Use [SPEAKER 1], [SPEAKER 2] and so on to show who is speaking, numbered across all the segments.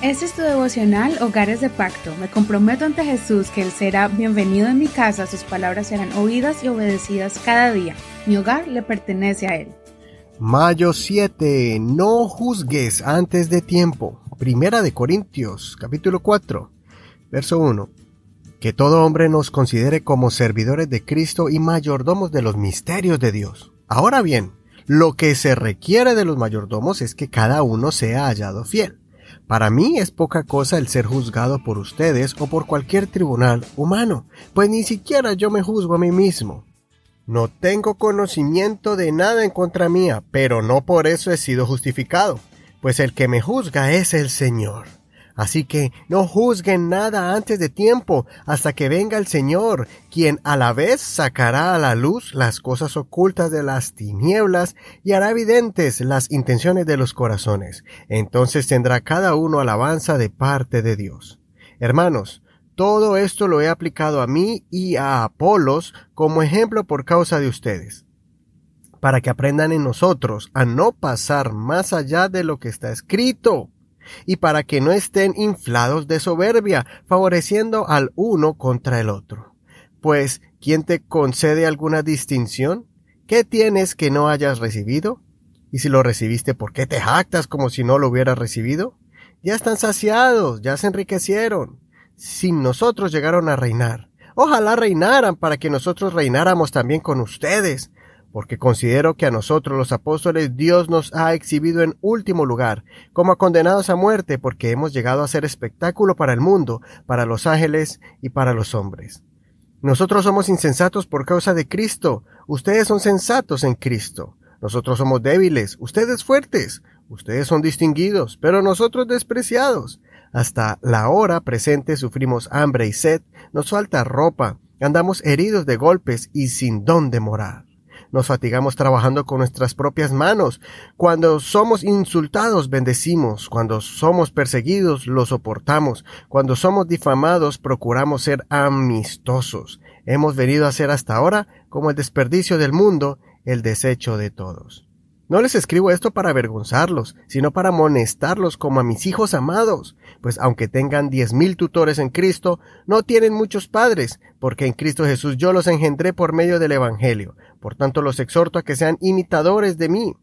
[SPEAKER 1] Este es tu devocional Hogares de Pacto. Me comprometo ante Jesús que Él será bienvenido en mi casa, sus palabras serán oídas y obedecidas cada día. Mi hogar le pertenece a Él.
[SPEAKER 2] Mayo 7. No juzgues antes de tiempo. Primera de Corintios, capítulo 4, verso 1. Que todo hombre nos considere como servidores de Cristo y mayordomos de los misterios de Dios. Ahora bien, lo que se requiere de los mayordomos es que cada uno sea hallado fiel. Para mí es poca cosa el ser juzgado por ustedes o por cualquier tribunal humano, pues ni siquiera yo me juzgo a mí mismo. No tengo conocimiento de nada en contra mía, pero no por eso he sido justificado, pues el que me juzga es el Señor. Así que no juzguen nada antes de tiempo, hasta que venga el Señor, quien a la vez sacará a la luz las cosas ocultas de las tinieblas y hará evidentes las intenciones de los corazones. Entonces tendrá cada uno alabanza de parte de Dios. Hermanos, todo esto lo he aplicado a mí y a Apolos como ejemplo por causa de ustedes para que aprendan en nosotros a no pasar más allá de lo que está escrito y para que no estén inflados de soberbia, favoreciendo al uno contra el otro. Pues, ¿quién te concede alguna distinción? ¿Qué tienes que no hayas recibido? Y si lo recibiste, ¿por qué te jactas como si no lo hubieras recibido? Ya están saciados, ya se enriquecieron. Sin nosotros llegaron a reinar. Ojalá reinaran para que nosotros reináramos también con ustedes porque considero que a nosotros los apóstoles Dios nos ha exhibido en último lugar, como a condenados a muerte, porque hemos llegado a ser espectáculo para el mundo, para los ángeles y para los hombres. Nosotros somos insensatos por causa de Cristo, ustedes son sensatos en Cristo. Nosotros somos débiles, ustedes fuertes, ustedes son distinguidos, pero nosotros despreciados. Hasta la hora presente sufrimos hambre y sed, nos falta ropa, andamos heridos de golpes y sin dónde morar nos fatigamos trabajando con nuestras propias manos. Cuando somos insultados, bendecimos. Cuando somos perseguidos, lo soportamos. Cuando somos difamados, procuramos ser amistosos. Hemos venido a ser hasta ahora como el desperdicio del mundo, el desecho de todos. No les escribo esto para avergonzarlos, sino para amonestarlos como a mis hijos amados, pues aunque tengan diez mil tutores en Cristo, no tienen muchos padres, porque en Cristo Jesús yo los engendré por medio del Evangelio. Por tanto los exhorto a que sean imitadores de mí.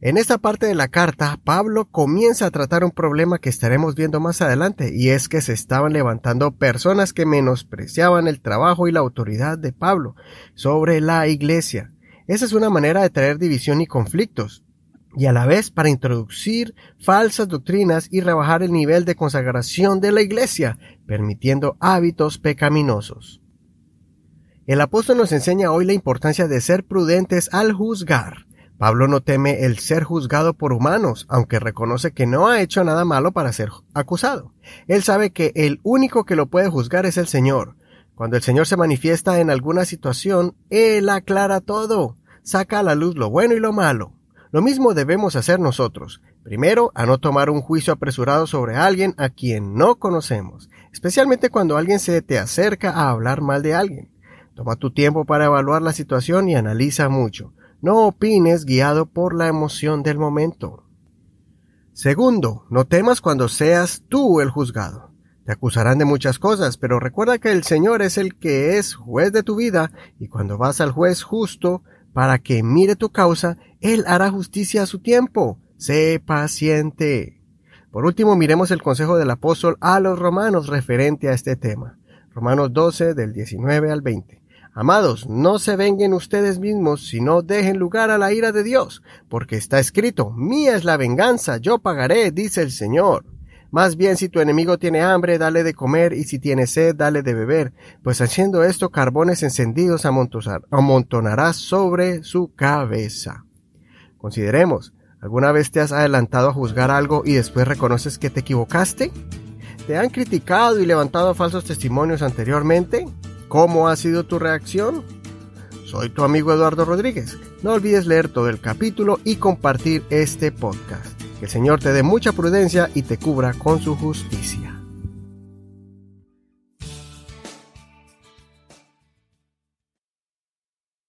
[SPEAKER 2] En esta parte de la carta, Pablo comienza a tratar un problema que estaremos viendo más adelante, y es que se estaban levantando personas que menospreciaban el trabajo y la autoridad de Pablo sobre la iglesia. Esa es una manera de traer división y conflictos, y a la vez para introducir falsas doctrinas y rebajar el nivel de consagración de la Iglesia, permitiendo hábitos pecaminosos. El apóstol nos enseña hoy la importancia de ser prudentes al juzgar. Pablo no teme el ser juzgado por humanos, aunque reconoce que no ha hecho nada malo para ser acusado. Él sabe que el único que lo puede juzgar es el Señor, cuando el Señor se manifiesta en alguna situación, Él aclara todo, saca a la luz lo bueno y lo malo. Lo mismo debemos hacer nosotros. Primero, a no tomar un juicio apresurado sobre alguien a quien no conocemos, especialmente cuando alguien se te acerca a hablar mal de alguien. Toma tu tiempo para evaluar la situación y analiza mucho. No opines guiado por la emoción del momento. Segundo, no temas cuando seas tú el juzgado. Te acusarán de muchas cosas, pero recuerda que el Señor es el que es juez de tu vida, y cuando vas al juez justo para que mire tu causa, Él hará justicia a su tiempo. Sé paciente. Por último, miremos el consejo del apóstol a los romanos referente a este tema. Romanos 12 del 19 al 20. Amados, no se venguen ustedes mismos, sino dejen lugar a la ira de Dios, porque está escrito, mía es la venganza, yo pagaré, dice el Señor. Más bien si tu enemigo tiene hambre, dale de comer, y si tiene sed, dale de beber, pues haciendo esto carbones encendidos amontonarás sobre su cabeza. Consideremos, ¿alguna vez te has adelantado a juzgar algo y después reconoces que te equivocaste? ¿Te han criticado y levantado falsos testimonios anteriormente? ¿Cómo ha sido tu reacción? Soy tu amigo Eduardo Rodríguez. No olvides leer todo el capítulo y compartir este podcast. Que el Señor te dé mucha prudencia y te cubra con su justicia.